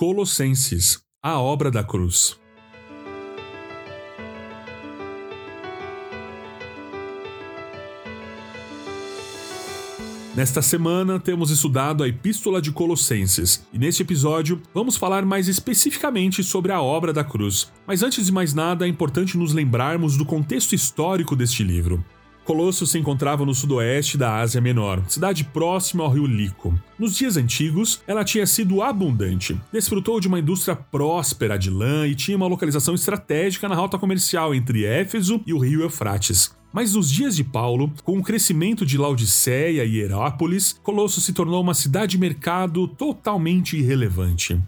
Colossenses, a obra da cruz. Nesta semana, temos estudado a Epístola de Colossenses e neste episódio vamos falar mais especificamente sobre a obra da cruz. Mas antes de mais nada, é importante nos lembrarmos do contexto histórico deste livro. Colosso se encontrava no sudoeste da Ásia Menor, cidade próxima ao rio Lico. Nos dias antigos, ela tinha sido abundante, desfrutou de uma indústria próspera de lã e tinha uma localização estratégica na rota comercial entre Éfeso e o rio Eufrates. Mas nos dias de Paulo, com o crescimento de Laodiceia e Herápolis, Colosso se tornou uma cidade-mercado totalmente irrelevante.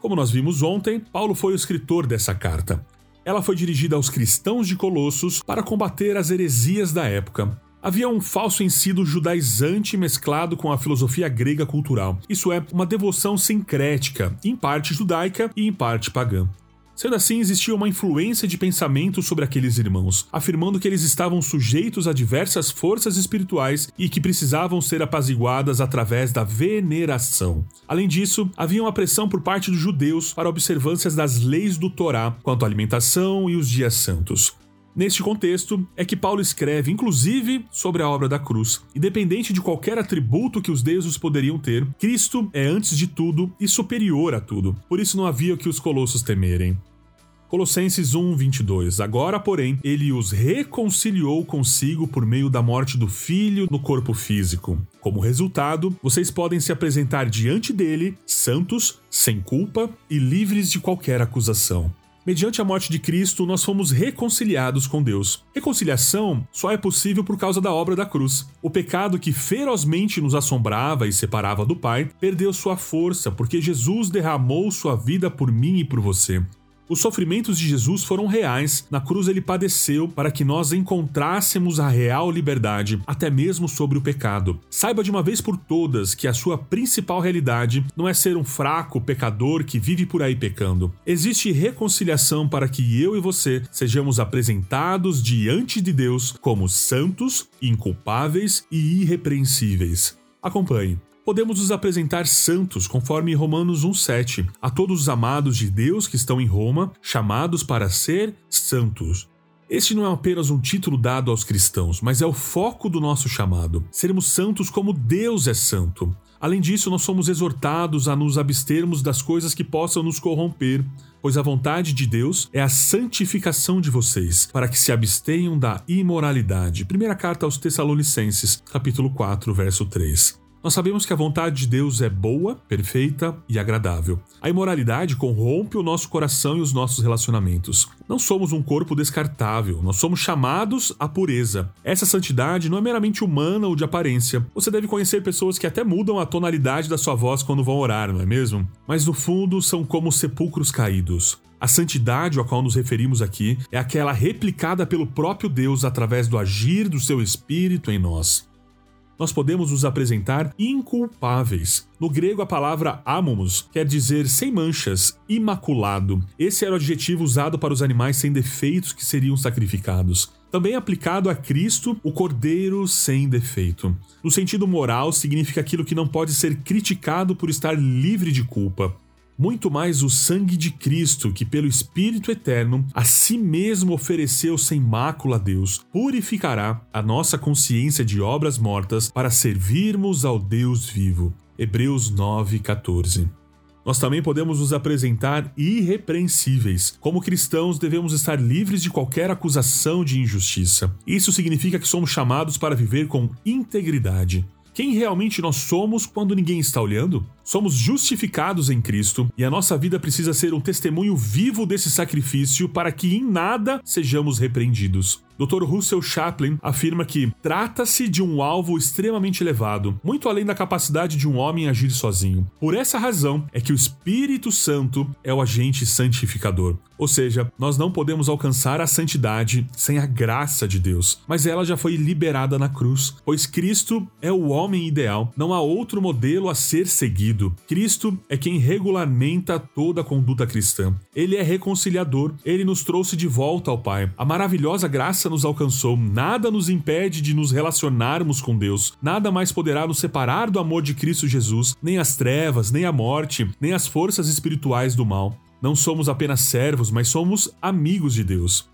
Como nós vimos ontem, Paulo foi o escritor dessa carta. Ela foi dirigida aos cristãos de Colossos para combater as heresias da época. Havia um falso ensino judaizante mesclado com a filosofia grega cultural. Isso é, uma devoção sincrética, em parte judaica e em parte pagã. Sendo assim, existia uma influência de pensamento sobre aqueles irmãos, afirmando que eles estavam sujeitos a diversas forças espirituais e que precisavam ser apaziguadas através da veneração. Além disso, havia uma pressão por parte dos judeus para observâncias das leis do Torá quanto à alimentação e os dias santos. Neste contexto, é que Paulo escreve, inclusive, sobre a obra da cruz. Independente de qualquer atributo que os deuses poderiam ter, Cristo é antes de tudo e superior a tudo. Por isso não havia o que os colossos temerem. Colossenses 1, 22. Agora, porém, ele os reconciliou consigo por meio da morte do filho no corpo físico. Como resultado, vocês podem se apresentar diante dele, santos, sem culpa e livres de qualquer acusação. Mediante a morte de Cristo, nós fomos reconciliados com Deus. Reconciliação só é possível por causa da obra da cruz. O pecado que ferozmente nos assombrava e separava do Pai perdeu sua força porque Jesus derramou sua vida por mim e por você. Os sofrimentos de Jesus foram reais, na cruz ele padeceu para que nós encontrássemos a real liberdade, até mesmo sobre o pecado. Saiba de uma vez por todas que a sua principal realidade não é ser um fraco pecador que vive por aí pecando. Existe reconciliação para que eu e você sejamos apresentados diante de Deus como santos, inculpáveis e irrepreensíveis. Acompanhe podemos nos apresentar santos, conforme Romanos 1,7, a todos os amados de Deus que estão em Roma, chamados para ser santos. Este não é apenas um título dado aos cristãos, mas é o foco do nosso chamado: sermos santos como Deus é santo. Além disso, nós somos exortados a nos abstermos das coisas que possam nos corromper, pois a vontade de Deus é a santificação de vocês, para que se abstenham da imoralidade. Primeira carta aos Tessalonicenses, capítulo 4, verso 3. Nós sabemos que a vontade de Deus é boa, perfeita e agradável. A imoralidade corrompe o nosso coração e os nossos relacionamentos. Não somos um corpo descartável, nós somos chamados à pureza. Essa santidade não é meramente humana ou de aparência. Você deve conhecer pessoas que até mudam a tonalidade da sua voz quando vão orar, não é mesmo? Mas no fundo são como sepulcros caídos. A santidade a qual nos referimos aqui é aquela replicada pelo próprio Deus através do agir do seu Espírito em nós nós podemos nos apresentar inculpáveis. No grego, a palavra amomos quer dizer sem manchas, imaculado. Esse era o adjetivo usado para os animais sem defeitos que seriam sacrificados. Também aplicado a Cristo, o Cordeiro sem defeito. No sentido moral, significa aquilo que não pode ser criticado por estar livre de culpa muito mais o sangue de Cristo, que pelo Espírito Eterno a si mesmo ofereceu sem mácula a Deus, purificará a nossa consciência de obras mortas para servirmos ao Deus vivo. Hebreus 9:14. Nós também podemos nos apresentar irrepreensíveis. Como cristãos, devemos estar livres de qualquer acusação de injustiça. Isso significa que somos chamados para viver com integridade. Quem realmente nós somos quando ninguém está olhando? Somos justificados em Cristo e a nossa vida precisa ser um testemunho vivo desse sacrifício para que em nada sejamos repreendidos. Dr. Russell Chaplin afirma que trata-se de um alvo extremamente elevado, muito além da capacidade de um homem agir sozinho. Por essa razão é que o Espírito Santo é o agente santificador. Ou seja, nós não podemos alcançar a santidade sem a graça de Deus, mas ela já foi liberada na cruz, pois Cristo é o homem ideal, não há outro modelo a ser seguido marido. Cristo é quem regulamenta toda a conduta cristã. Ele é reconciliador, ele nos trouxe de volta ao Pai. A maravilhosa graça nos alcançou, nada nos impede de nos relacionarmos com Deus, nada mais poderá nos separar do amor de Cristo Jesus, nem as trevas, nem a morte, nem as forças espirituais do mal. Não somos apenas servos, mas somos amigos de Deus.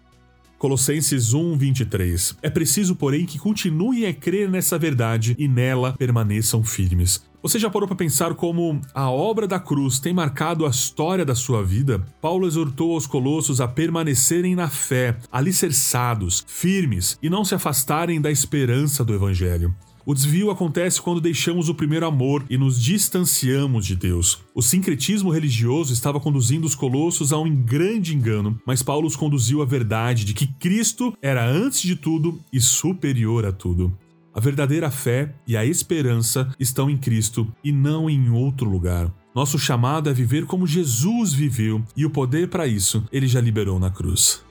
Colossenses 1:23. É preciso, porém, que continuem a crer nessa verdade e nela permaneçam firmes. Você já parou para pensar como a obra da cruz tem marcado a história da sua vida? Paulo exortou aos colossos a permanecerem na fé, alicerçados, firmes e não se afastarem da esperança do evangelho. O desvio acontece quando deixamos o primeiro amor e nos distanciamos de Deus. O sincretismo religioso estava conduzindo os colossos a um grande engano, mas Paulo os conduziu à verdade de que Cristo era antes de tudo e superior a tudo. A verdadeira fé e a esperança estão em Cristo e não em outro lugar. Nosso chamado é viver como Jesus viveu e o poder para isso ele já liberou na cruz.